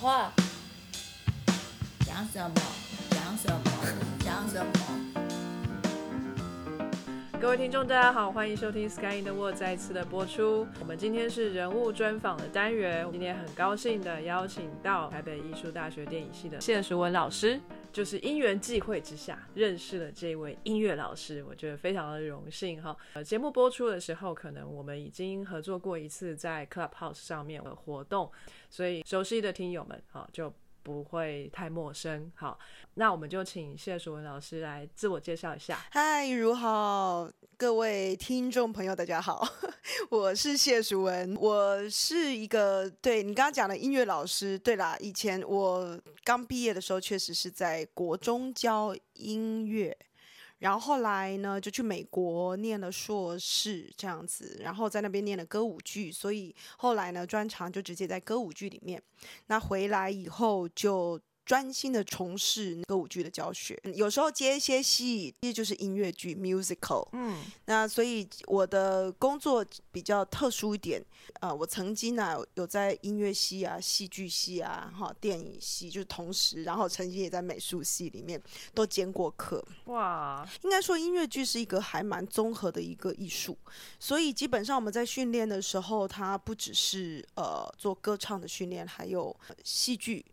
话，讲什么？讲什么？讲什么？各位听众，大家好，欢迎收听《Sky in the World》再次的播出。我们今天是人物专访的单元，今天很高兴的邀请到台北艺术大学电影系的谢淑文老师，就是因缘际会之下认识了这位音乐老师，我觉得非常的荣幸哈。呃，节目播出的时候，可能我们已经合作过一次在 Clubhouse 上面的活动，所以熟悉的听友们哈就不会太陌生。好，那我们就请谢淑文老师来自我介绍一下。嗨，如好，各位听众朋友，大家好，我是谢淑文，我是一个对你刚刚讲的音乐老师。对啦，以前我刚毕业的时候，确实是在国中教音乐，然后后来呢，就去美国念了硕士这样子，然后在那边念了歌舞剧，所以后来呢，专长就直接在歌舞剧里面。那回来以后就。专心的从事歌舞剧的教学，有时候接一些戏，其实就是音乐剧 musical。嗯，那所以我的工作比较特殊一点，呃，我曾经呢有在音乐系啊、戏剧系啊、哈电影系，就是同时，然后曾经也在美术系里面都兼过课。哇，应该说音乐剧是一个还蛮综合的一个艺术，所以基本上我们在训练的时候，它不只是呃做歌唱的训练，还有戏剧。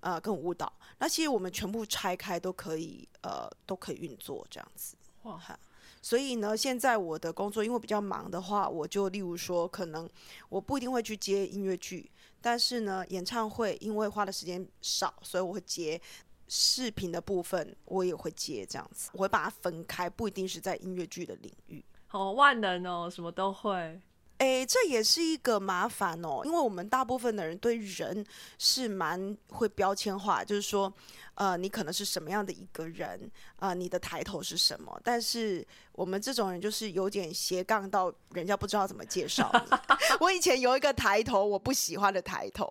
呃，跟舞蹈，那其实我们全部拆开都可以，呃，都可以运作这样子。哇哈！所以呢，现在我的工作因为比较忙的话，我就例如说，可能我不一定会去接音乐剧，但是呢，演唱会因为花的时间少，所以我会接视频的部分，我也会接这样子，我会把它分开，不一定是在音乐剧的领域。好万能哦，什么都会。诶，这也是一个麻烦哦，因为我们大部分的人对人是蛮会标签化，就是说，呃，你可能是什么样的一个人，啊，你的抬头是什么？但是我们这种人就是有点斜杠到人家不知道怎么介绍。我以前有一个抬头，我不喜欢的抬头，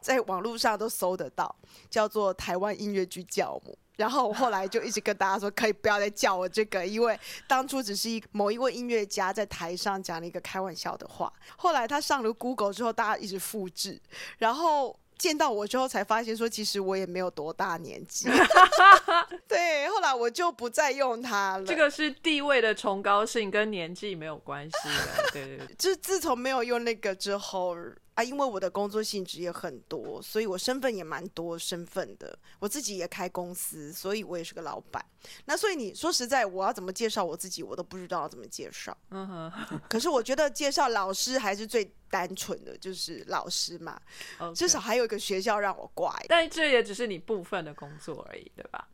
在网络上都搜得到，叫做台湾音乐剧教母。然后我后来就一直跟大家说，可以不要再叫我这个，因为当初只是一某一位音乐家在台上讲了一个开玩笑的话。后来他上了 Google 之后，大家一直复制，然后见到我之后才发现说，其实我也没有多大年纪。对，后来我就不再用它了。这个是地位的崇高性，跟年纪没有关系的。对对对，就自从没有用那个之后。啊，因为我的工作性质也很多，所以我身份也蛮多身份的。我自己也开公司，所以我也是个老板。那所以你说实在，我要怎么介绍我自己，我都不知道怎么介绍。嗯哼。可是我觉得介绍老师还是最单纯的，就是老师嘛，至少还有一个学校让我挂。但这也只是你部分的工作而已，对吧？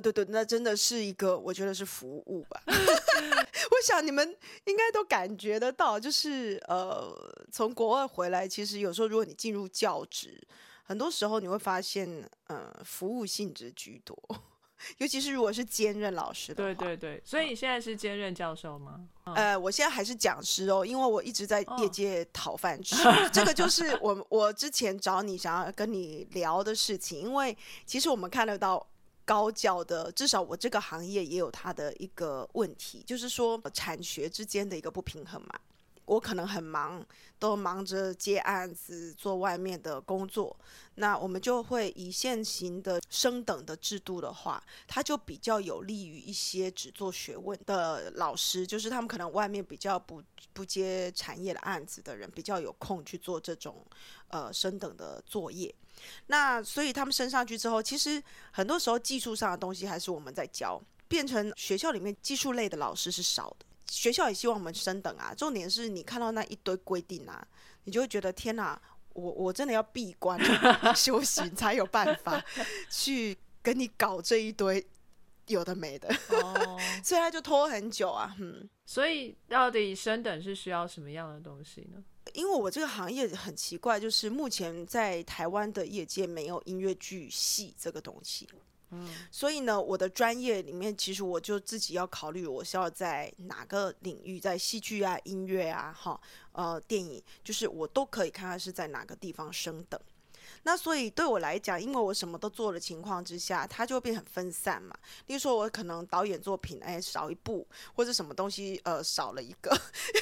对对对，那真的是一个，我觉得是服务吧。我想你们应该都感觉得到，就是呃，从国外回来，其实有时候如果你进入教职，很多时候你会发现，呃，服务性质居多，尤其是如果是兼任老师的话。对对对，所以你现在是兼任教授吗？呃，我现在还是讲师哦，因为我一直在业界讨饭吃。这个就是我我之前找你想要跟你聊的事情，因为其实我们看得到。高教的，至少我这个行业也有它的一个问题，就是说产学之间的一个不平衡嘛。我可能很忙，都忙着接案子、做外面的工作，那我们就会以现行的升等的制度的话，它就比较有利于一些只做学问的老师，就是他们可能外面比较不不接产业的案子的人，比较有空去做这种呃升等的作业。那所以他们升上去之后，其实很多时候技术上的东西还是我们在教，变成学校里面技术类的老师是少的。学校也希望我们升等啊，重点是你看到那一堆规定啊，你就会觉得天哪，我我真的要闭关 修行才有办法 去跟你搞这一堆有的没的，哦 所以他就拖很久啊。嗯，所以到底升等是需要什么样的东西呢？因为我这个行业很奇怪，就是目前在台湾的业界没有音乐剧系这个东西，嗯，所以呢，我的专业里面其实我就自己要考虑，我是要在哪个领域，在戏剧啊、音乐啊、哈、呃、电影，就是我都可以看看是在哪个地方升等。那所以对我来讲，因为我什么都做的情况之下，它就会变很分散嘛。例如说，我可能导演作品哎少一部，或者什么东西呃少了一个，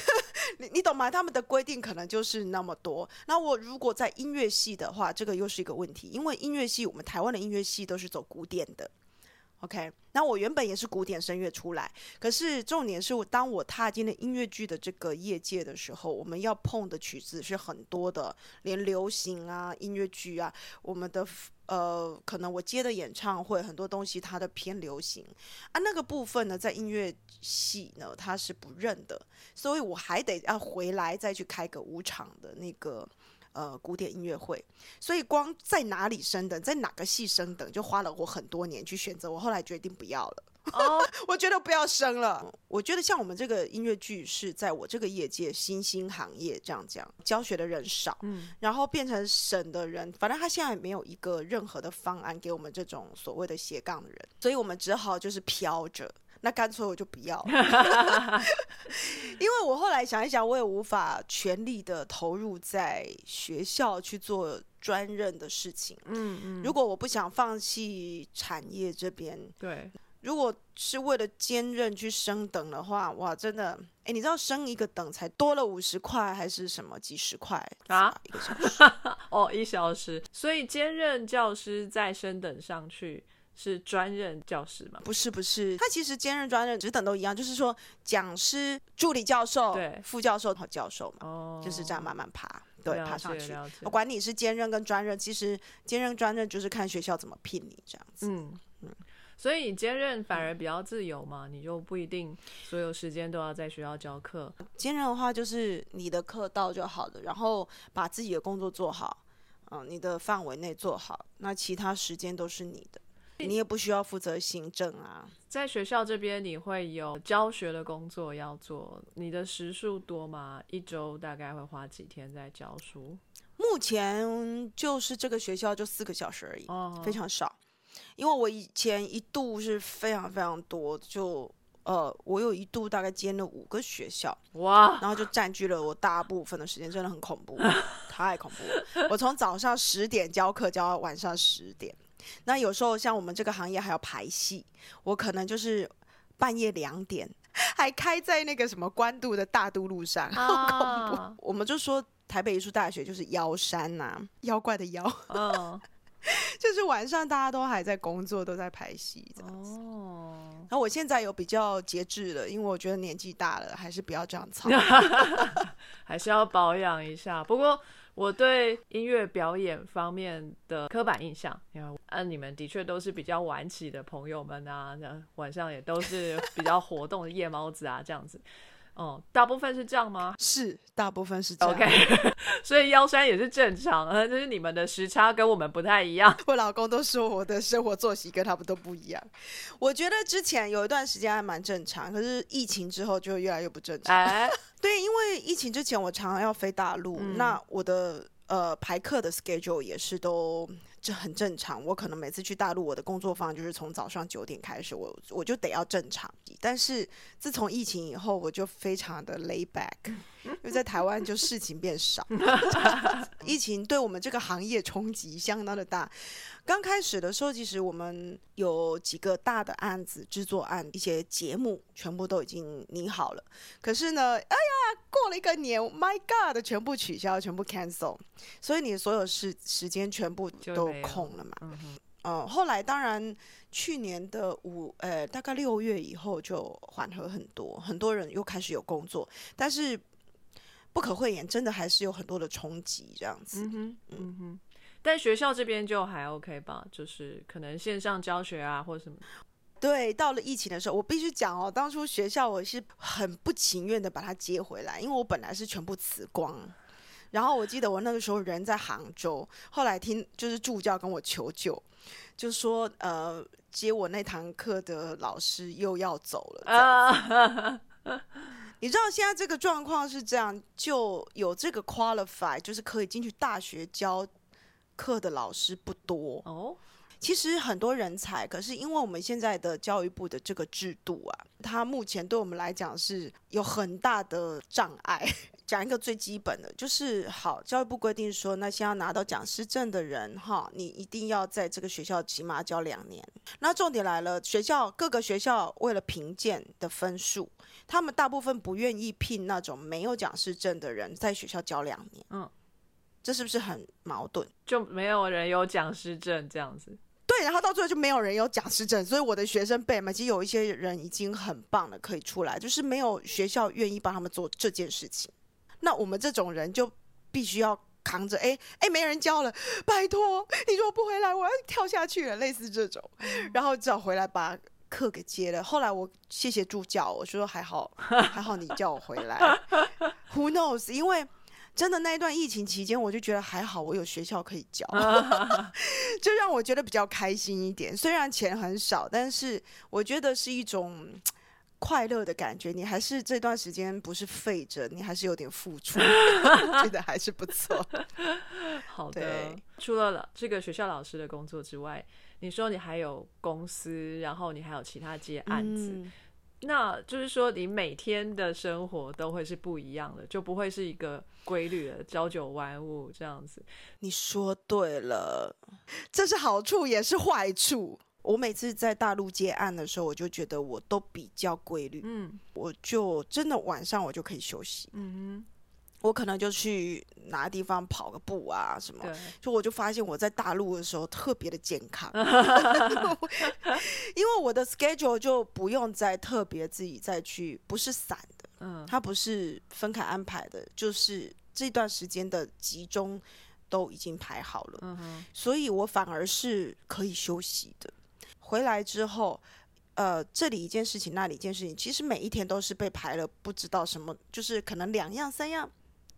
你你懂吗？他们的规定可能就是那么多。那我如果在音乐系的话，这个又是一个问题，因为音乐系我们台湾的音乐系都是走古典的。OK，那我原本也是古典声乐出来，可是重点是当我踏进了音乐剧的这个业界的时候，我们要碰的曲子是很多的，连流行啊、音乐剧啊，我们的呃，可能我接的演唱会很多东西它的偏流行啊，那个部分呢，在音乐系呢它是不认的，所以我还得要回来再去开个舞场的那个。呃，古典音乐会，所以光在哪里升等，在哪个系升等，就花了我很多年去选择。我后来决定不要了，哦，我觉得不要升了。我觉得像我们这个音乐剧是在我这个业界新兴行业这样讲，教学的人少，嗯，然后变成省的人，反正他现在没有一个任何的方案给我们这种所谓的斜杠的人，所以我们只好就是飘着。那干脆我就不要，因为我后来想一想，我也无法全力的投入在学校去做专任的事情。嗯嗯，如果我不想放弃产业这边，对，如果是为了兼任去升等的话，哇，真的，哎，你知道升一个等才多了五十块还是什么几十块啊？一个小时 哦，一小时，所以兼任教师再升等上去。是专任教师吗？不是，不是，他其实兼任、专任、职等都一样，就是说讲师、助理教授、对副教授和教授嘛，哦，就是这样慢慢爬，对，爬上去。我管你是兼任跟专任，其实兼任、专任就是看学校怎么聘你这样子。嗯嗯，所以你兼任反而比较自由嘛，你就不一定所有时间都要在学校教课。兼任的话，就是你的课到就好了，然后把自己的工作做好，嗯，你的范围内做好，那其他时间都是你的。你也不需要负责行政啊，在学校这边你会有教学的工作要做，你的时数多吗？一周大概会花几天在教书？目前就是这个学校就四个小时而已，非常少。因为我以前一度是非常非常多，就呃，我有一度大概兼了五个学校，哇，然后就占据了我大部分的时间，真的很恐怖，太恐怖了。我从早上十点教课教到晚上十点。那有时候像我们这个行业还要排戏，我可能就是半夜两点还开在那个什么关渡的大渡路上，好恐怖。我们就说台北艺术大学就是妖山呐，妖怪的妖，嗯，就是晚上大家都还在工作，都在排戏这样子。哦，那我现在有比较节制了，因为我觉得年纪大了，还是不要这样操，还是要保养一下。不过。我对音乐表演方面的刻板印象，因为嗯，你们的确都是比较晚起的朋友们啊，那晚上也都是比较活动的夜猫子啊，这样子。哦，大部分是这样吗？是，大部分是这样。OK，所以腰酸也是正常，呃，就是你们的时差跟我们不太一样。我老公都说我的生活作息跟他们都不一样。我觉得之前有一段时间还蛮正常，可是疫情之后就越来越不正常。哎，对，因为疫情之前我常常要飞大陆，那我的呃排课的 schedule 也是都。这很正常，我可能每次去大陆，我的工作方就是从早上九点开始，我我就得要正常。但是自从疫情以后，我就非常的 lay back。因为在台湾就事情变少，疫情对我们这个行业冲击相当的大。刚开始的时候，其实我们有几个大的案子、制作案、一些节目，全部都已经拟好了。可是呢，哎呀，过了一个年，My God，全部取消，全部 cancel，所以你所有时时间全部都空了嘛。嗯，后来当然去年的五呃大概六月以后就缓和很多，很多人又开始有工作，但是。不可讳言，真的还是有很多的冲击这样子。嗯哼，嗯哼。但学校这边就还 OK 吧，就是可能线上教学啊，或者什么。对，到了疫情的时候，我必须讲哦，当初学校我是很不情愿的把它接回来，因为我本来是全部辞光。然后我记得我那个时候人在杭州，后来听就是助教跟我求救，就说呃接我那堂课的老师又要走了。你知道现在这个状况是这样，就有这个 qualify，就是可以进去大学教课的老师不多哦。其实很多人才，可是因为我们现在的教育部的这个制度啊，它目前对我们来讲是有很大的障碍。讲一个最基本的，就是好，教育部规定说，那先要拿到讲师证的人，哈，你一定要在这个学校起码教两年。那重点来了，学校各个学校为了评鉴的分数，他们大部分不愿意聘那种没有讲师证的人在学校教两年。嗯，这是不是很矛盾？就没有人有讲师证这样子。对，然后到最后就没有人有讲师证，所以我的学生辈嘛，其实有一些人已经很棒了，可以出来，就是没有学校愿意帮他们做这件事情。那我们这种人就必须要扛着，哎哎，没人教了，拜托，你如果不回来，我要跳下去了，类似这种，然后只好回来把课给接了。后来我谢谢助教，我说还好，还好你叫我回来。Who knows？因为真的那一段疫情期间，我就觉得还好，我有学校可以教，就让我觉得比较开心一点。虽然钱很少，但是我觉得是一种。快乐的感觉，你还是这段时间不是废着，你还是有点付出，觉得还是不错。好的，除了这个学校老师的工作之外，你说你还有公司，然后你还有其他接案子，那就是说你每天的生活都会是不一样的，就不会是一个规律的朝九晚五这样子。你说对了，这是好处也是坏处。我每次在大陆接案的时候，我就觉得我都比较规律，嗯，我就真的晚上我就可以休息，嗯我可能就去哪个地方跑个步啊什么，就我就发现我在大陆的时候特别的健康，因为我的 schedule 就不用再特别自己再去，不是散的，嗯，它不是分开安排的，就是这段时间的集中都已经排好了，嗯所以我反而是可以休息的。回来之后，呃，这里一件事情，那里一件事情，其实每一天都是被排了，不知道什么，就是可能两样、三样，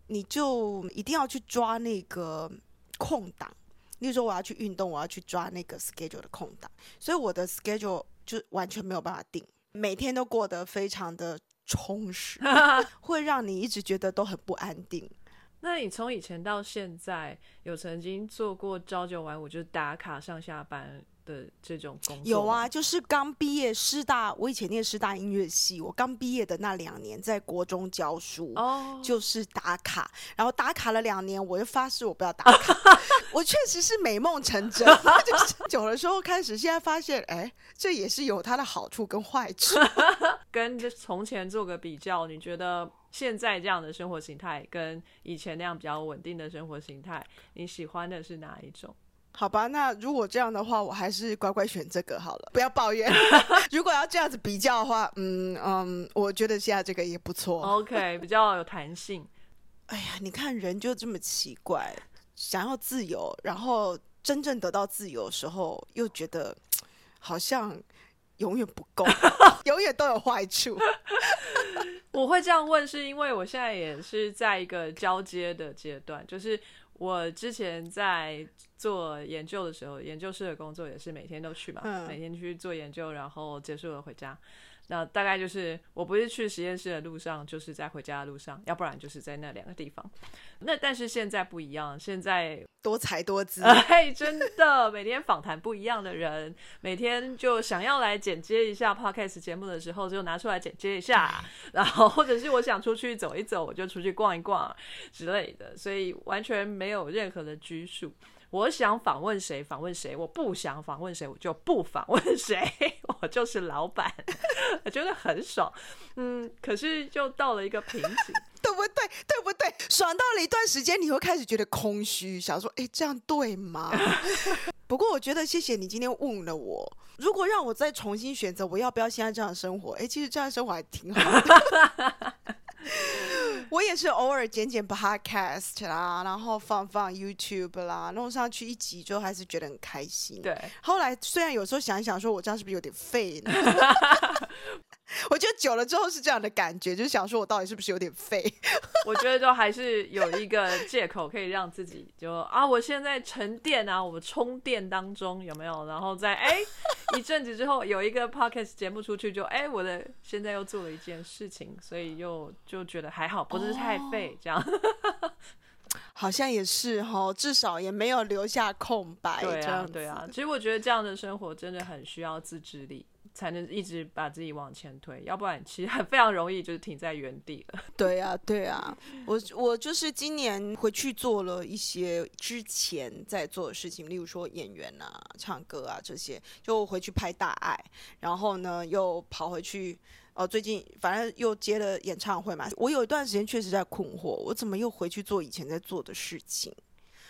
你就一定要去抓那个空档。例如说，我要去运动，我要去抓那个 schedule 的空档，所以我的 schedule 就完全没有办法定，每天都过得非常的充实，会让你一直觉得都很不安定。那你从以前到现在，有曾经做过朝九晚五，就是打卡上下班？的这种工作有啊，就是刚毕业师大，我以前念师大音乐系，我刚毕业的那两年在国中教书，哦，就是打卡，然后打卡了两年，我就发誓我不要打卡，我确实是美梦成真，就是久了之后开始，现在发现，哎，这也是有它的好处跟坏处，跟从前做个比较，你觉得现在这样的生活形态跟以前那样比较稳定的生活形态，你喜欢的是哪一种？好吧，那如果这样的话，我还是乖乖选这个好了，不要抱怨。如果要这样子比较的话，嗯嗯，我觉得现在这个也不错。OK，比较有弹性。哎呀，你看人就这么奇怪，想要自由，然后真正得到自由的时候，又觉得好像永远不够，永远都有坏处。我会这样问，是因为我现在也是在一个交接的阶段，就是。我之前在做研究的时候，研究室的工作也是每天都去嘛，每天去做研究，然后结束了回家。那大概就是我不是去实验室的路上，就是在回家的路上，要不然就是在那两个地方。那但是现在不一样，现在多才多姿，哎，真的每天访谈不一样的人，每天就想要来剪接一下 podcast 节目的时候，就拿出来剪接一下，然后或者是我想出去走一走，我就出去逛一逛之类的，所以完全没有任何的拘束。我想访问谁访问谁，我不想访问谁我就不访问谁，我就是老板，我觉得很爽。嗯，可是就到了一个瓶颈，对不对？对不对？爽到了一段时间，你会开始觉得空虚，想说：哎，这样对吗？不过我觉得，谢谢你今天问了我。如果让我再重新选择，我要不要现在这样生活？哎，其实这样生活还挺好。我也是偶尔剪剪 podcast 啦，然后放放 YouTube 啦，弄上去一集之后，还是觉得很开心。对，后来虽然有时候想一想，说我这样是不是有点废呢？我觉得久了之后是这样的感觉，就是想说我到底是不是有点废？我觉得就还是有一个借口可以让自己就啊，我现在沉淀啊，我充电当中有没有？然后在哎一阵子之后有一个 podcast 节目出去，就哎我的现在又做了一件事情，所以又就觉得还好，不是太废这样。好像也是哈，至少也没有留下空白。对啊，对啊。其实我觉得这样的生活真的很需要自制力，才能一直把自己往前推，要不然其实很非常容易就是停在原地了。对啊，对啊，我我就是今年回去做了一些之前在做的事情，例如说演员啊、唱歌啊这些，就回去拍大爱，然后呢又跑回去。哦，最近反正又接了演唱会嘛，我有一段时间确实在困惑，我怎么又回去做以前在做的事情？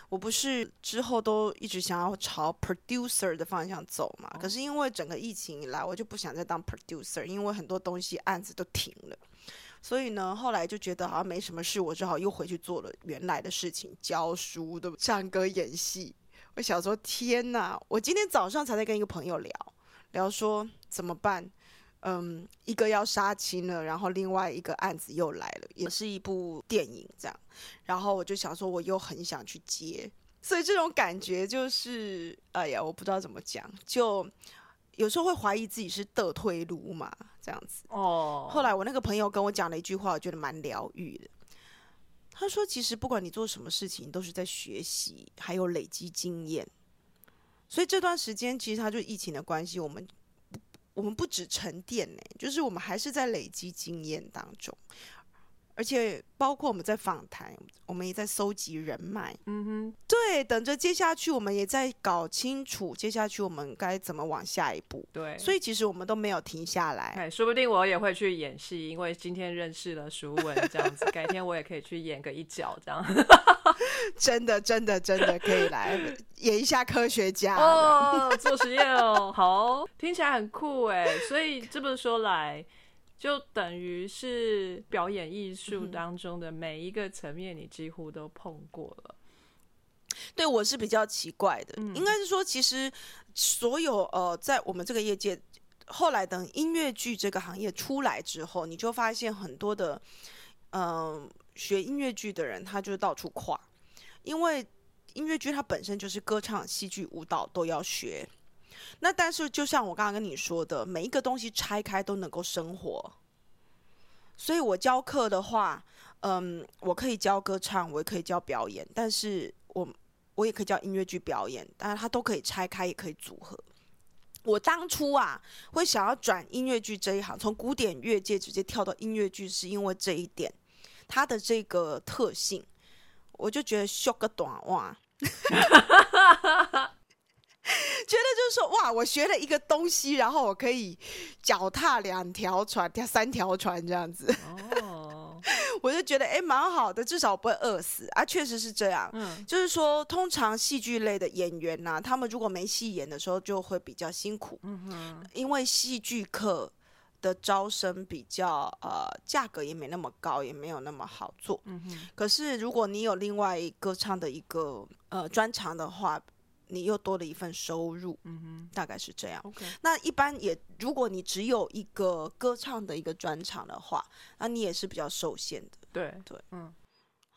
我不是之后都一直想要朝 producer 的方向走嘛？可是因为整个疫情以来，我就不想再当 producer，因为很多东西案子都停了。所以呢，后来就觉得好像没什么事，我只好又回去做了原来的事情，教书的、唱歌、演戏。我想说，天哪！我今天早上才在跟一个朋友聊聊，说怎么办？嗯，一个要杀青了，然后另外一个案子又来了，也是一部电影这样。然后我就想说，我又很想去接，所以这种感觉就是，哎呀，我不知道怎么讲，就有时候会怀疑自己是得退路嘛，这样子。哦，后来我那个朋友跟我讲了一句话，我觉得蛮疗愈的。他说：“其实不管你做什么事情，都是在学习，还有累积经验。所以这段时间，其实他就疫情的关系，我们我们不止沉淀呢，就是我们还是在累积经验当中，而且包括我们在访谈，我们也在搜集人脉。嗯哼，对，等着接下去，我们也在搞清楚接下去我们该怎么往下一步。对，所以其实我们都没有停下来。哎，说不定我也会去演戏，因为今天认识了舒文这样子，改天我也可以去演个一角这样。真的，真的，真的可以来演一下科学家。哦，做实验哦，好，听起来很酷哎。所以这么说来，就等于是表演艺术当中的每一个层面，你几乎都碰过了。对我是比较奇怪的，嗯应该是说，其实所有呃，在我们这个业界，后来等音乐剧这个行业出来之后，你就发现很多的嗯、呃学音乐剧的人，他就到处跨，因为音乐剧它本身就是歌唱、戏剧、舞蹈都要学。那但是，就像我刚刚跟你说的，每一个东西拆开都能够生活。所以我教课的话，嗯，我可以教歌唱，我也可以教表演，但是我我也可以教音乐剧表演，当然它都可以拆开，也可以组合。我当初啊，会想要转音乐剧这一行，从古典乐界直接跳到音乐剧，是因为这一点，它的这个特性，我就觉得修个短袜，觉得就是说，哇，我学了一个东西，然后我可以脚踏两条船，跳三条船这样子。哦，我就觉得哎，蛮好的，至少不会饿死啊。确实是这样，嗯，就是说，通常戏剧类的演员呐、他们如果没戏演的时候，就会比较辛苦，嗯哼，因为戏剧课的招生比较呃，价格也没那么高，也没有那么好做。嗯哼，可是如果你有另外歌唱的一个呃专长的话，你又多了一份收入，嗯哼大概是这样。，OK，那一般也，如果你只有一个歌唱的一个专场的话，那你也是比较受限的。对对，嗯，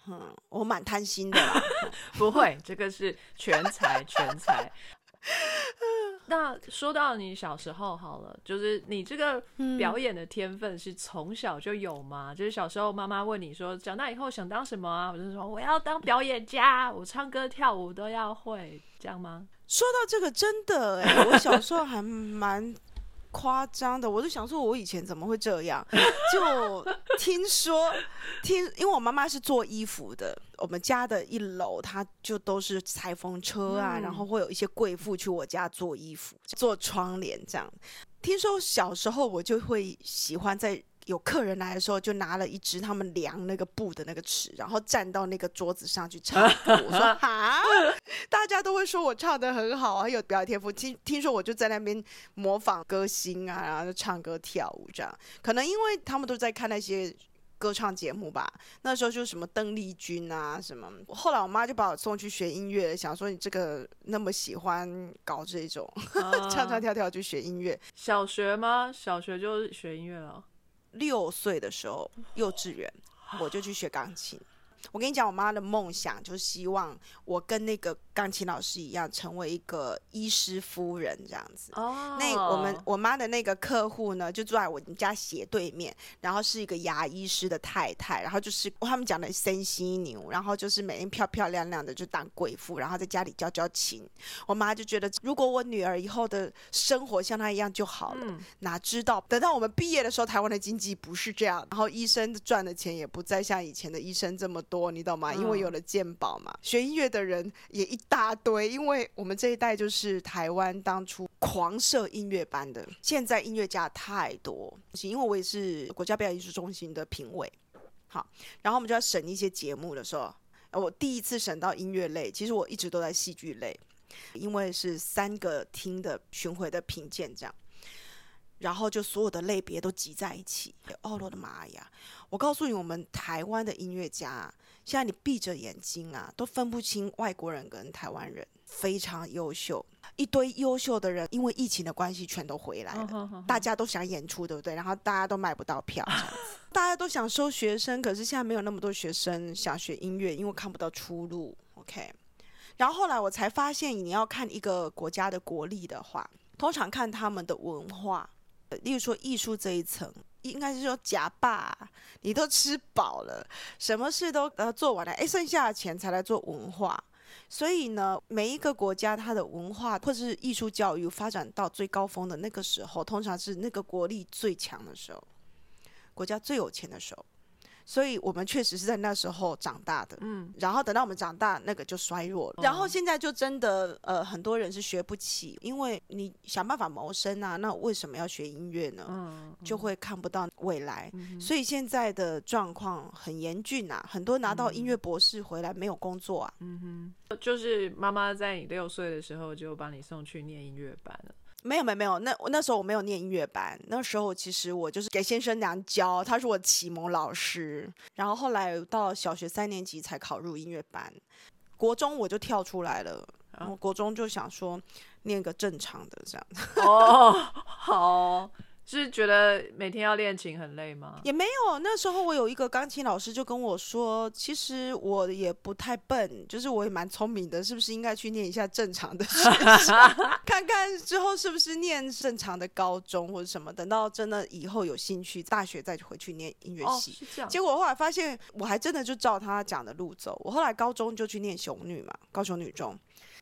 嗯，我蛮贪心的啦。不会，这个是全才，全才。那说到你小时候好了，就是你这个表演的天分是从小就有吗？就是小时候妈妈问你说，长大以后想当什么啊？我就说我要当表演家，我唱歌跳舞都要会，这样吗？说到这个，真的哎、我小时候还蛮夸张的。我就想说，我以前怎么会这样？就听说听，因为我妈妈是做衣服的，我们家的一楼它就都是裁缝车啊，嗯然后会有一些贵妇去我家做衣服、做窗帘这样。听说小时候我就会喜欢在。有客人来的时候，就拿了一支他们量那个布的那个尺，然后站到那个桌子上去唱歌。我说哈，大家都会说我唱的很好啊，很有表演天赋。听听说我就在那边模仿歌星啊，然后就唱歌跳舞这样。可能因为他们都在看那些歌唱节目吧，那时候就什么邓丽君啊什么。后来我妈就把我送去学音乐，想说你这个那么喜欢搞这种唱 唱啊跳跳去学音乐。小学吗？小学就学音乐了。六岁的时候，幼稚园我就去学钢琴。我跟你讲，我妈的梦想就是希望我跟那个钢琴老师一样，成为一个医师夫人这样子。哦，那我们我妈的那个客户呢，就住在我们家斜对面，然后是一个牙医师的太太，然后就是他们讲的森犀牛，然后就是每天漂漂亮亮的就当贵妇，然后在家里教教琴。我妈就觉得，如果我女儿以后的生活像她一样就好了。嗯哪知道等到我们毕业的时候，台湾的经济不是这样，然后医生赚的钱也不再像以前的医生这么多，你懂吗？因为嗯有了鉴宝嘛，学音乐的人也一大堆，因为我们这一代就是台湾当初狂设音乐班的，现在音乐家太多，因为我也是国家表演艺术中心的评委，好，然后我们就要审一些节目的时候，呃我第一次审到音乐类，其实我一直都在戏剧类，因为是三个厅的巡回的评鉴这样。然后就所有的类别都集在一起。哦，我的妈呀！我告诉你，我们台湾的音乐家啊，现在你闭着眼睛啊，都分不清外国人跟台湾人，非常优秀，一堆优秀的人，因为疫情的关系，全都回来了。大家都想演出，对不对？然后大家都买不到票，大家都想收学生，可是现在没有那么多学生想学音乐，因为看不到出路。OK，然后后来我才发现，你要看一个国家的国力的话，通常看他们的文化，呃例如说艺术这一层。应该是说假吧，你都吃饱了，什么事都呃做完了，哎，剩下的钱才来做文化。所以呢，每一个国家它的文化或者是艺术教育发展到最高峰的那个时候，通常是那个国力最强的时候，国家最有钱的时候。所以我们确实是在那时候长大的，嗯，然后等到我们长大，那个就衰弱了。然后现在就真的呃，很多人是学不起，因为你想办法谋生啊，那为什么要学音乐呢？嗯，就会看不到未来。嗯所以现在的状况很严峻啊，很多拿到音乐博士回来没有工作啊。嗯哼，就是妈妈在你六岁的时候就把你送去念音乐班了。没有没有没有，那我那时候我没有念音乐班，那时候其实我就是给先生娘教，他是我启蒙老师。然后后来到小学三年级才考入音乐班，国中我就跳出来了。然后国中就想说念个正常的这样，哦，好，是觉得每天要练琴很累吗？也没有。那时候我有一个钢琴老师就跟我说，其实我也不太笨，就是我也蛮聪明的，是不是应该去念一下正常的学校，看看之后是不是念正常的高中或者什么，等到真的以后有兴趣，大学再回去念音乐哦，系。结果我后来发现，我还真的就照他讲的路走。我后来高中就去念雄女嘛，高雄女中。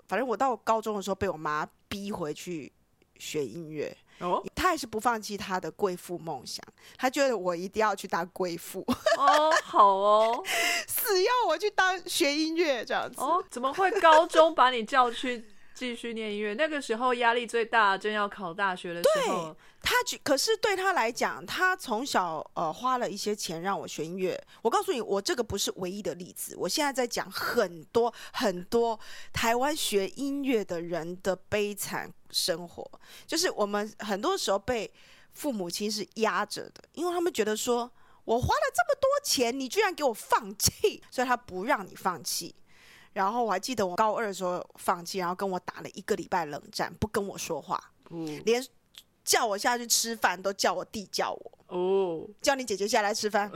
反正我到高中的时候被我妈逼回去学音乐，哦？他还是不放弃他的贵妇梦想，他觉得我一定要去当贵妇，哦，好哦，死要我去当学音乐这样子。哦，怎么会高中把你叫去继续念音乐？那个时候压力最大，正要考大学的时候。他，可是对他来讲，他从小呃花了一些钱让我学音乐。我告诉你，我这个不是唯一的例子。我现在在讲很多很多台湾学音乐的人的悲惨生活，就是我们很多时候被父母亲是压着的，因为他们觉得说我花了这么多钱，你居然给我放弃，所以他不让你放弃。然后我还记得我高二的时候放弃，然后跟我打了一个礼拜冷战，不跟我说话，嗯。连叫我下去吃饭都叫我弟叫我，哦，叫你姐姐下来吃饭，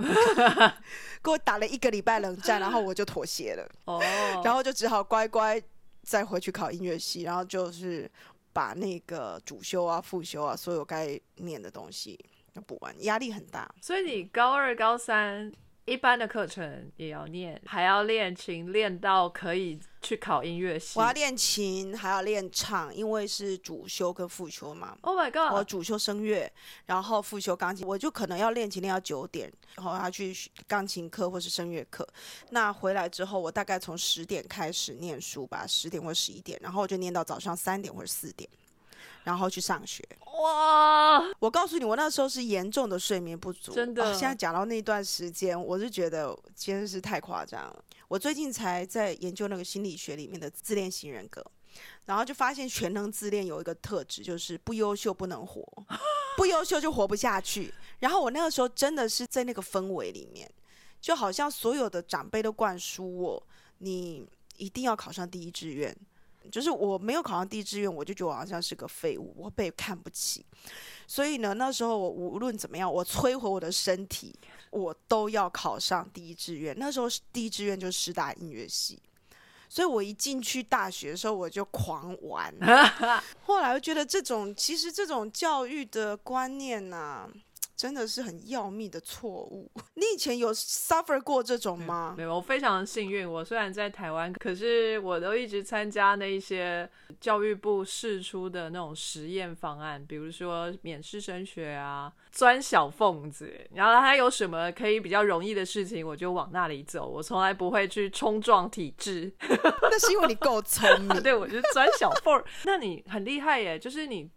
给我打了一个礼拜冷战，然后我就妥协了，哦，然后就只好乖乖再回去考音乐系，然后就是把那个主修啊、副修啊，所有该念的东西都补完，压力很大。所以你高二、高三一般的课程也要念，还要练琴，练到可以去考音乐系。我要练琴，还要练唱，因为是主修跟副修嘛。Oh my 我 god！我主修声乐，然后副修钢琴，我就可能要练琴练到九点，然后要去钢琴课或是声乐课。那回来之后，我大概从十点开始念书吧，十点或十一点，然后我就念到早上三点或者四点，然后去上学。哇，我告诉你，我那时候是严重的睡眠不足，真的哦现在讲到那段时间，我是觉得真是太夸张了。我最近才在研究那个心理学里面的自恋型人格，然后就发现全能自恋有一个特质，就是不优秀不能活，不优秀就活不下去。然后我那个时候真的是在那个氛围里面，就好像所有的长辈都灌输我，你一定要考上第一志愿。就是我没有考上第一志愿，我就觉得我好像是个废物，我被看不起。所以呢，那时候我无论怎么样，我摧毁我的身体，我都要考上第一志愿。那时候第一志愿就是师大音乐系，所以我一进去大学的时候我就狂玩。后来我觉得这种其实这种教育的观念呐。真的是很要命的错误。你以前有 suffer 过这种吗？没有，我非常幸运。我虽然在台湾，可是我都一直参加那一些教育部试出的那种实验方案，比如说免试升学啊，钻小缝子。然后还有什么可以比较容易的事情，我就往那里走。我从来不会去冲撞体制。那是因为你够聪明。对，我就钻小缝。那你很厉害耶，就是你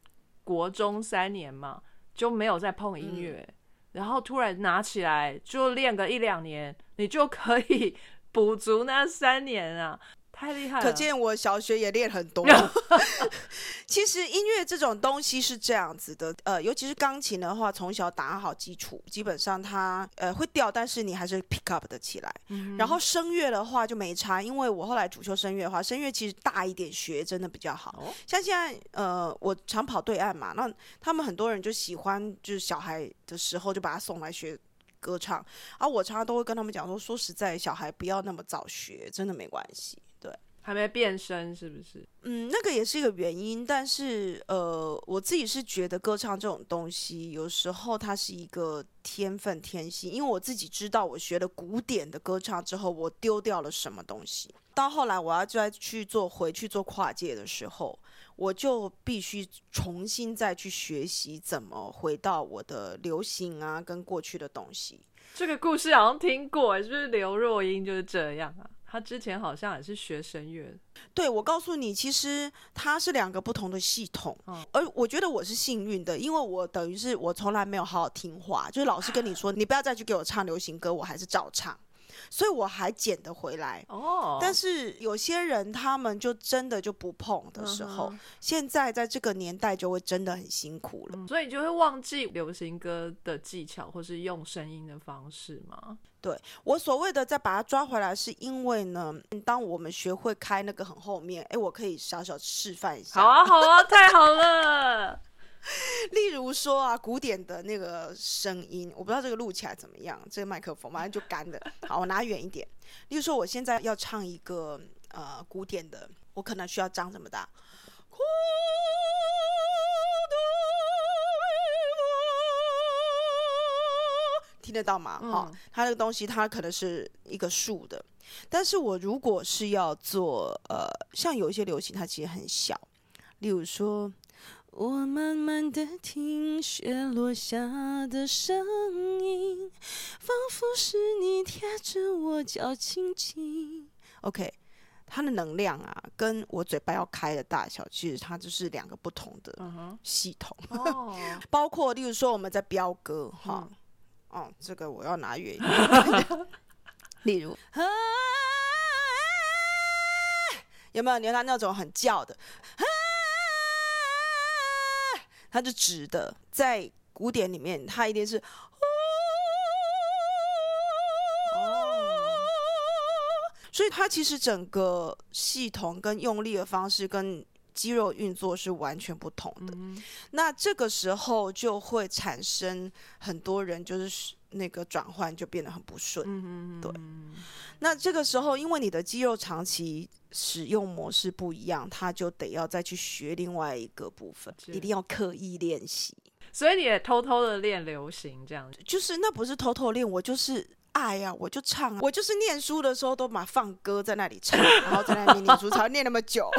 国中三年嘛。就没有再碰音乐，然后突然拿起来就练个一两年，你就可以 补足那三年啊。太厉害了！可见我小学也练很多。其实音乐这种东西是这样子的，呃，尤其是钢琴的话，从小打好基础，基本上它呃会掉，但是你还是 pick up 的起来。然后声乐的话就没差，因为我后来主修声乐的话，声乐其实大一点学真的比较好。像现在呃，我常跑对岸嘛，那他们很多人就喜欢，就是小孩的时候就把他送来学歌唱，而我常常都会跟他们讲说，说实在，小孩不要那么早学，真的没关系。对还没变声是不是？嗯，那个也是一个原因，但是呃，我自己是觉得歌唱这种东西，有时候它是一个天分天性，因为我自己知道，我学了古典的歌唱之后，我丢掉了什么东西。到后来我要再去做回去做跨界的时候，我就必须重新再去学习怎么回到我的流行啊，跟过去的东西。这个故事好像听过，是不是刘若英就是这样啊？她之前好像也是学声乐，对我告诉你，其实它是两个不同的系统，而我觉得我是幸运的，因为我等于是我从来没有好好听话，就是老师跟你说，你不要再去给我唱流行歌，我还是照唱。所以我还捡得回来哦，但是有些人他们就真的就不碰的时候，现在在这个年代就会真的很辛苦了，所以就会忘记流行歌的技巧或是用声音的方式吗？对我所谓的再把它抓回来，是因为呢，当我们学会开那个很后面，哎，我可以小小示范一下。好啊，好啊，太好了。例如说啊，古典的那个声音，我不知道这个录起来怎么样。这个麦克风反正就干了。好，我拿远一点。例如说，我现在要唱一个呃古典的，我可能需要张这么大。听得到吗？哈，它这个东西它可能是一个竖的，但是我如果是要做呃，像有一些流行，它其实很小。例如说。我慢慢的听雪落下的声音，仿佛是你贴着我脚轻轻。OK，它的能量啊，跟我嘴巴要开的大小，其实它就是两个不同的系统。哦，包括例如说我们在飙歌哈，哦，这个我要拿远一点。例如，有没有？你看那种很叫的。它是直的，在古典里面，它一定是，所以它其实整个系统跟用力的方式跟肌肉运作是完全不同的。那这个时候就会产生很多人就是那个转换就变得很不顺。对，那这个时候因为你的肌肉长期。使用模式不一样，他就得要再去学另外一个部分，一定要刻意练习。所以你也偷偷的练流行这样子，就是那不是偷偷练，我就是爱呀，我就唱，我就是念书的时候都把放歌在那里唱，然后在那里念书，才会念那么久。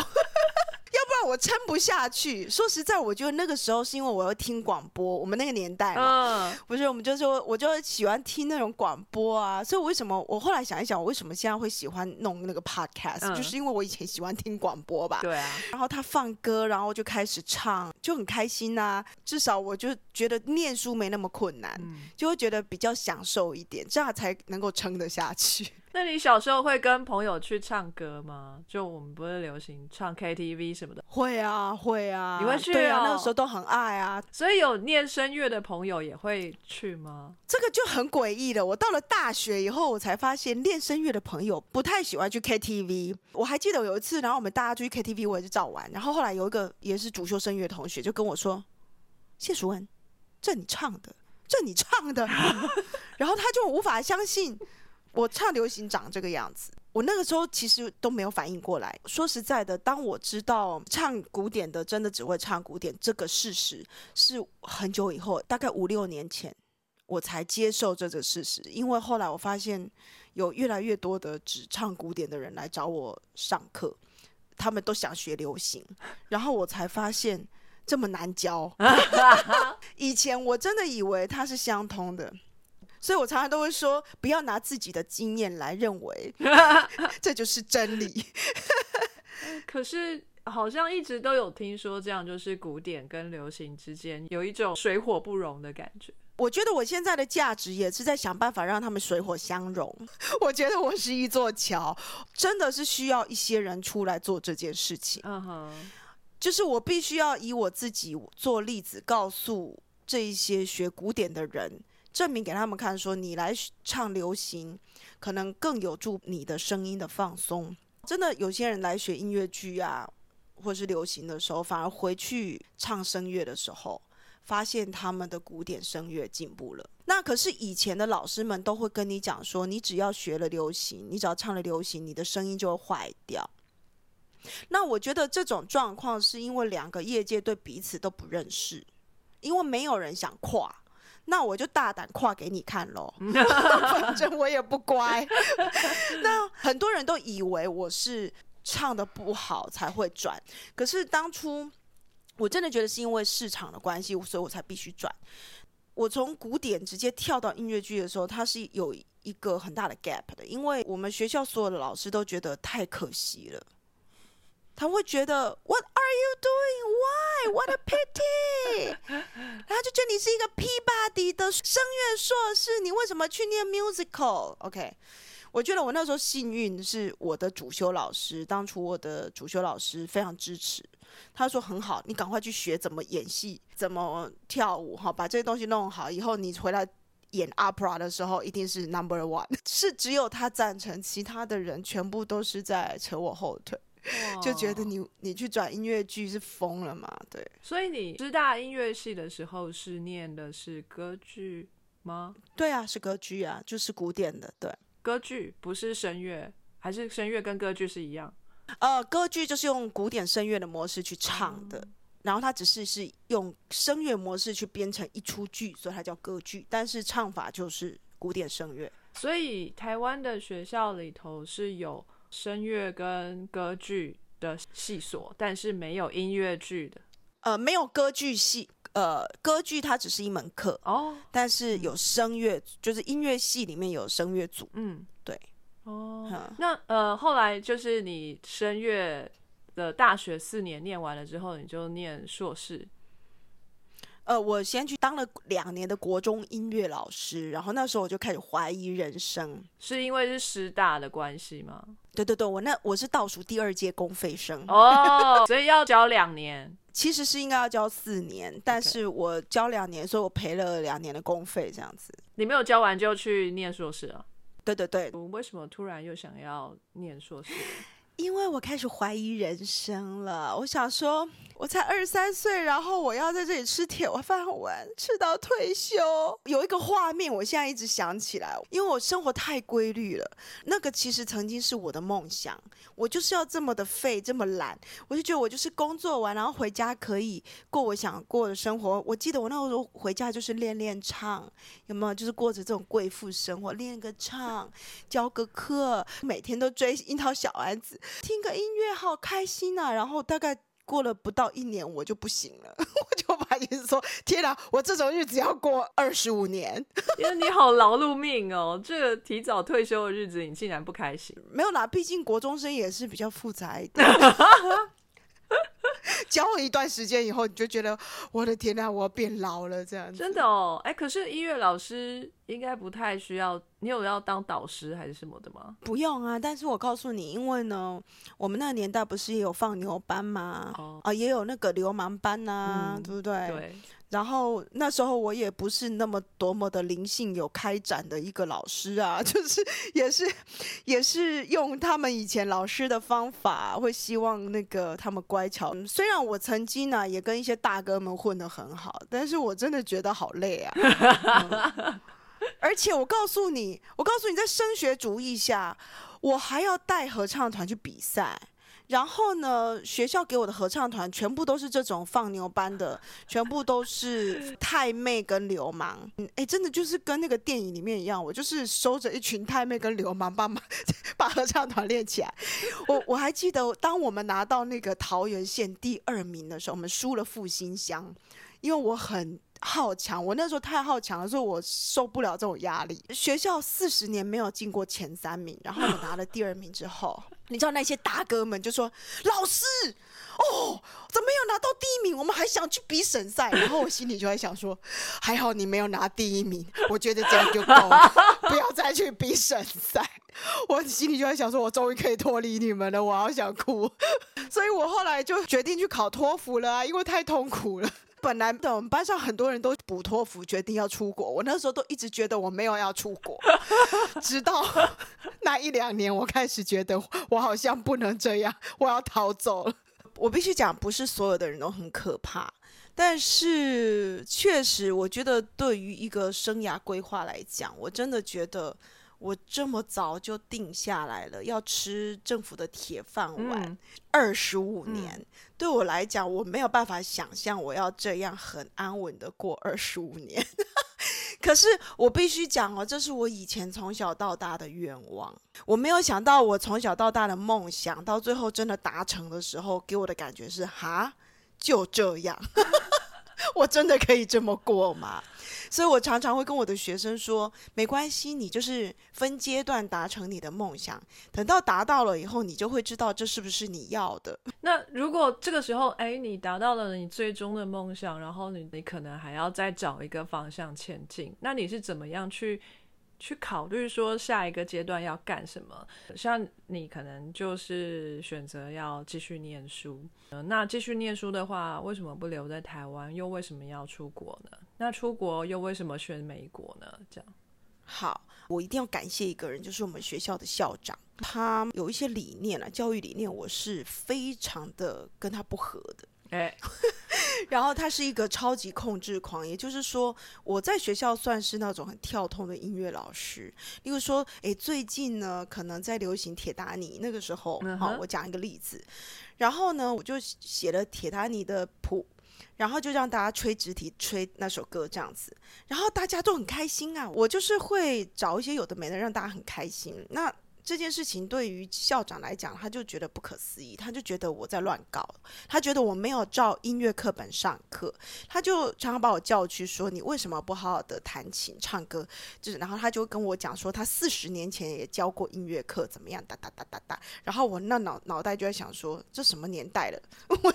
我撑不下去。说实在，我觉得那个时候是因为我要听广播。我们那个年代嘛，不是我们就说，我就喜欢听那种广播啊。所以为什么我后来想一想，我为什么现在会喜欢弄那个 podcast，就是因为我以前喜欢听广播吧。对啊。然后他放歌，然后就开始唱，就很开心呐。至少我就觉得念书没那么困难，就会觉得比较享受一点，这样才能够撑得下去。那你小时候会跟朋友去唱歌吗？就我们不是流行唱 KTV 什么的？会啊，会啊。你会去啊？那个时候都很爱啊。所以有念声乐的朋友也会去吗？这个就很诡异了。我到了大学以后，我才发现练声乐的朋友不太喜欢去 KTV。我还记得有一次，然后我们大家去 KTV，我也是照玩。然后后来有一个也是主修声乐的同学就跟我说：“谢淑文，这你唱的。”这你唱的，然后他就无法相信我唱流行长这个样子。我那个时候其实都没有反应过来。说实在的，当我知道唱古典的真的只会唱古典这个事实，是很久以后，大概五六年前，我才接受这个事实。因为后来我发现有越来越多的只唱古典的人来找我上课，他们都想学流行，然后我才发现这么难教。以前我真的以为它是相通的。所以我常常都会说，不要拿自己的经验来认为 这就是真理。可是好像一直都有听说，这样就是古典跟流行之间有一种水火不容的感觉。我觉得我现在的价值也是在想办法让他们水火相融。我觉得我是一座桥，真的是需要一些人出来做这件事情。嗯哼，就是我必须要以我自己做例子，告诉这一些学古典的人。证明给他们看，说你来唱流行，可能更有助你的声音的放松。真的，有些人来学音乐剧啊，或是流行的时候，反而回去唱声乐的时候，发现他们的古典声乐进步了。那可是以前的老师们都会跟你讲说，你只要学了流行，你只要唱了流行，你的声音就会坏掉。那我觉得这种状况是因为两个业界对彼此都不认识，因为没有人想跨。那我就大胆跨给你看喽，反正我也不乖。那很多人都以为我是唱的不好才会转，可是当初我真的觉得是因为市场的关系，所以我才必须转。我从古典直接跳到音乐剧的时候，它是有一个很大的 gap 的，因为我们学校所有的老师都觉得太可惜了。他会觉得 What are you doing? Why? What a pity! 然后就觉得你是一个 P-body 的声乐硕士，你为什么去念 musical？OK，我觉得我那时候幸运，是我的主修老师，当初我的主修老师非常支持，他说很好，你赶快去学怎么演戏，怎么跳舞，哈，把这些东西弄好，以后你回来演 opera 的时候一定是 number one。是只有他赞成，其他的人全部都是在扯我后腿。就觉得你你去转音乐剧是疯了嘛？对，所以你师大音乐系的时候是念的是歌剧吗？对啊，是歌剧啊，就是古典的。对，歌剧不是声乐，还是声乐跟歌剧是一样？呃，歌剧就是用古典声乐的模式去唱的，然后它只是是用声乐模式去编成一出剧，所以它叫歌剧，但是唱法就是古典声乐。所以台湾的学校里头是有。声乐跟歌剧的系所，但是没有音乐剧的。呃，没有歌剧系，呃，歌剧它只是一门课哦。但是有声乐，就是音乐系里面有声乐组。嗯，对。哦，那呃，后来就是你声乐的大学四年念完了之后，你就念硕士。呃，我先去当了两年的国中音乐老师，然后那时候我就开始怀疑人生，是因为是师大的关系吗？对对对，我那我是倒数第二届公费生哦，所以要教两年，其实是应该要教四年，但是我教两年，所以我赔了两年的公费这样子。你没有教完就去念硕士啊？对对对，为什么突然又想要念硕士？因为我开始怀疑人生了，我想说。我才二十三岁，然后我要在这里吃铁饭碗，吃到退休。有一个画面，我现在一直想起来，因为我生活太规律了。那个其实曾经是我的梦想，我就是要这么的废，这么懒。我就觉得我就是工作完，然后回家可以过我想过的生活。我记得我那个时候回家就是练练唱，有没有？就是过着这种贵妇生活，练个唱，教个课，每天都追樱桃小丸子，听个音乐，好开心啊！然后大概。过了不到一年，我就不行了，我就发现说：“天哪，我这种日子要过二十五年。”因为你好劳碌命哦，这个提早退休的日子，你竟然不开心？没有啦，毕竟国中生也是比较复杂一点。教了一段时间以后，你就觉得我的天哪，我要变老了这样子。真的哦，哎，可是音乐老师应该不太需要。你有要当导师还是什么的吗？不用啊，但是我告诉你，因为呢，我们那个年代不是也有放牛班吗？哦，啊，也有那个流氓班呐、嗯对不对？对，然后那时候我也不是那么多么的灵性有开展的一个老师啊，就是也是也是用他们以前老师的方法，会希望那个他们乖巧。嗯虽然我曾经呢、也跟一些大哥们混得很好，但是我真的觉得好累啊。嗯 而且我告诉你，我告诉你，在升学主义下，我还要带合唱团去比赛。然后呢，学校给我的合唱团全部都是这种放牛班的，全部都是 太妹跟流氓。嗯，哎，真的就是跟那个电影里面一样，我就是收着一群太妹跟流氓，帮忙 把合唱团练起来。我我还记得，当我们拿到那个桃园县第二名的时候，我们输了复兴乡，因为我很。好强，我那时候太好强了，所以我受不了这种压力。学校四十年没有进过前三名，然后我拿了第二名之后，你知道那些大哥们就说：“老师，哦，怎么有拿到第一名？我们还想去比省赛。”然后我心里就在想说：“还好你没有拿第一名，我觉得这样就够了，不要再去比省赛。”我心里就在想说：“我终于可以脱离你们了，我好想哭。”所以我后来就决定去考托福了啊，因为太痛苦了。本来的我们班上很多人都补托福，决定要出国。我那时候都一直觉得我没有要出国，直到 那一两年，我开始觉得我好像不能这样，我要逃走了。我必须讲，不是所有的人都很可怕，但是确实，我觉得对于一个生涯规划来讲，我真的觉得我这么早就定下来了，要吃政府的铁饭碗嗯，二十五年。对我来讲，我没有办法想象我要这样很安稳的过二十五年。可是我必须讲哦，这是我以前从小到大的愿望。我没有想到，我从小到大的梦想，到最后真的达成的时候，给我的感觉是：哈，就这样，我真的可以这么过吗？所以我常常会跟我的学生说，没关系，你就是分阶段达成你的梦想，等到达到了以后，你就会知道这是不是你要的。那如果这个时候，哎，你达到了你最终的梦想，然后你你可能还要再找一个方向前进，那你是怎么样去去考虑说下一个阶段要干什么？像你可能就是选择要继续念书，呃，那继续念书的话，为什么不留在台湾？又为什么要出国呢？那出国又为什么选美国呢？这样，好，我一定要感谢一个人，就是我们学校的校长，他有一些理念啊，教育理念，我是非常的跟他不合的。哎，然后他是一个超级控制狂，也就是说，我在学校算是那种很跳痛的音乐老师。例如说，诶，最近呢，可能在流行铁达尼，那个时候，好、我讲一个例子，然后呢，我就写了铁达尼的谱。然后就让大家吹直笛，吹那首歌这样子，然后大家都很开心啊。我就是会找一些有的没的，让大家很开心。那这件事情对于校长来讲，他就觉得不可思议，他就觉得我在乱搞，他觉得我没有照音乐课本上课，他就常常把我叫去说：“你为什么不好好的弹琴唱歌？”就是，然后他就跟我讲说，他四十年前也教过音乐课，怎么样？哒哒哒哒哒。然后我那脑脑袋就在想说，这什么年代了？我，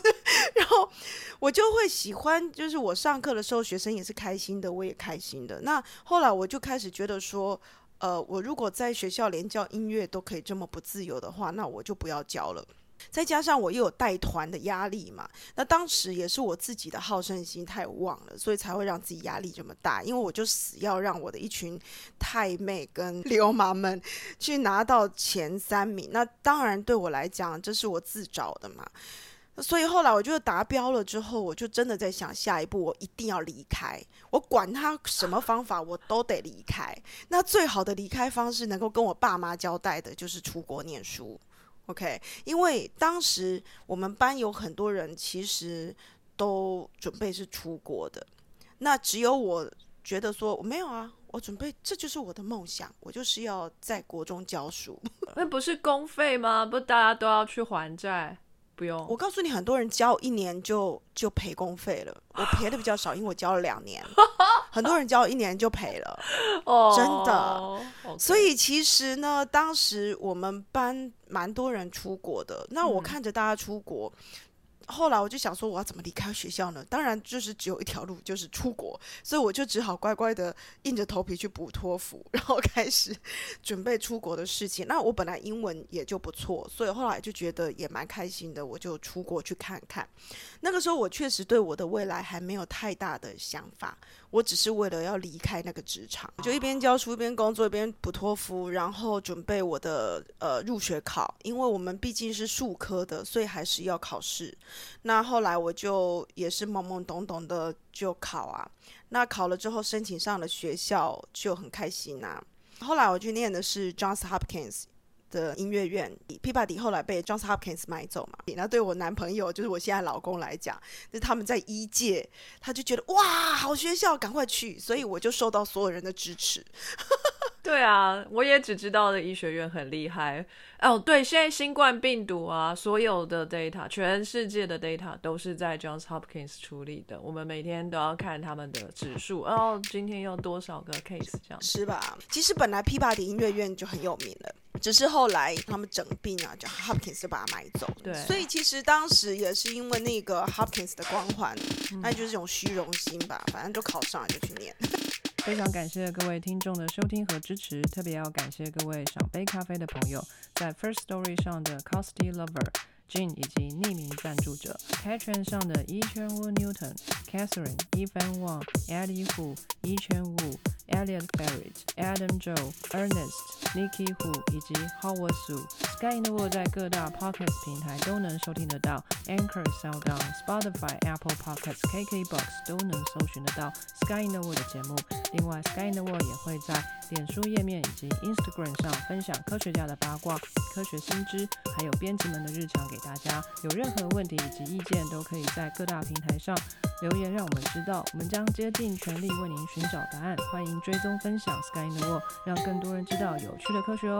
然后我就会喜欢，就是我上课的时候，学生也是开心的，我也开心的。那后来我就开始觉得说。呃，我如果在学校连教音乐都可以这么不自由的话，那我就不要教了。再加上我又有带团的压力嘛，那当时也是我自己的好胜心太旺了，所以才会让自己压力这么大。因为我就死要让我的一群太妹跟流氓们去拿到前三名，那当然对我来讲，这是我自找的嘛。所以后来我就达标了之后，我就真的在想，下一步我一定要离开，我管他什么方法，我都得离开。那最好的离开方式，能够跟我爸妈交代的，就是出国念书。OK，因为当时我们班有很多人其实都准备是出国的，那只有我觉得说我没有啊，我准备这就是我的梦想，我就是要在国中教书。那不是公费吗？不，大家都要去还债。不用，我告诉你，很多人交一年就就赔公费了，我赔的比较少，因为我交了两年。很多人交一年就赔了，哦，真的。所以其实呢，当时我们班蛮多人出国的。那我嗯看着大家出国，后来我就想说，我要怎么离开学校呢？当然就是只有一条路，就是出国。所以我就只好乖乖的硬着头皮去补托福，然后开始准备出国的事情。那我本来英文也就不错，所以后来就觉得也蛮开心的，我就出国去看看。那个时候我确实对我的未来还没有太大的想法，我只是为了要离开那个职场，就一边教书一边工作一边补托福，然后准备我的呃入学考，因为我们毕竟是数科的，所以还是要考试。那后来我就也是懵懵懂懂的就考啊，那考了之后申请上了学校就很开心呐。后来我去念的是 Johns Hopkins 的音乐院，p a d 后来被 Johns Hopkins 买走嘛。那对我男朋友，就是我现在老公来讲，就他们在一届，他就觉得哇，好学校，赶快去，所以我就受到所有人的支持。对啊，我也只知道的医学院很厉害哦。对，现在新冠病毒啊，所有的 data，全世界的 data 都是在 Johns Hopkins 处理的。我们每天都要看他们的指数，哦，今天有多少个 case 这样是吧？其实本来 P 巴迪音乐院就很有名了，只是后来他们整病啊，就 Hopkins 就把它买走。对，所以其实当时也是因为那个 Hopkins 的光环，那就是一种虚荣心吧。反正就考上了就去念。非常感谢各位听众的收听和支持，特别要感谢各位赏杯咖啡的朋友，在 First Story 上的 Costy Lover。Jane 以及匿名赞助者，Patreon 上的 E Chen Wu，Newton，Catherine，Evan Wang、Eddie Hu、一圈五、Elliot Barrett、Adam Joe、Ernest、Nikki Hu 以及 Howard Su。Sky in the World 在各大 Podcast 平台都能收听得到，Anchor、s o u n d o w n、Spotify、Apple Podcasts、KKBox 都能搜寻得到 Sky in the World 的节目。另外，Sky in the World 也会在脸书页面以及 Instagram 上分享科学家的八卦、科学新知，还有编辑们的日常给。大家有任何问题以及意见，都可以在各大平台上留言，让我们知道，我们将竭尽全力为您寻找答案。欢迎追踪分享 Sky in the World，让更多人知道有趣的科学哦。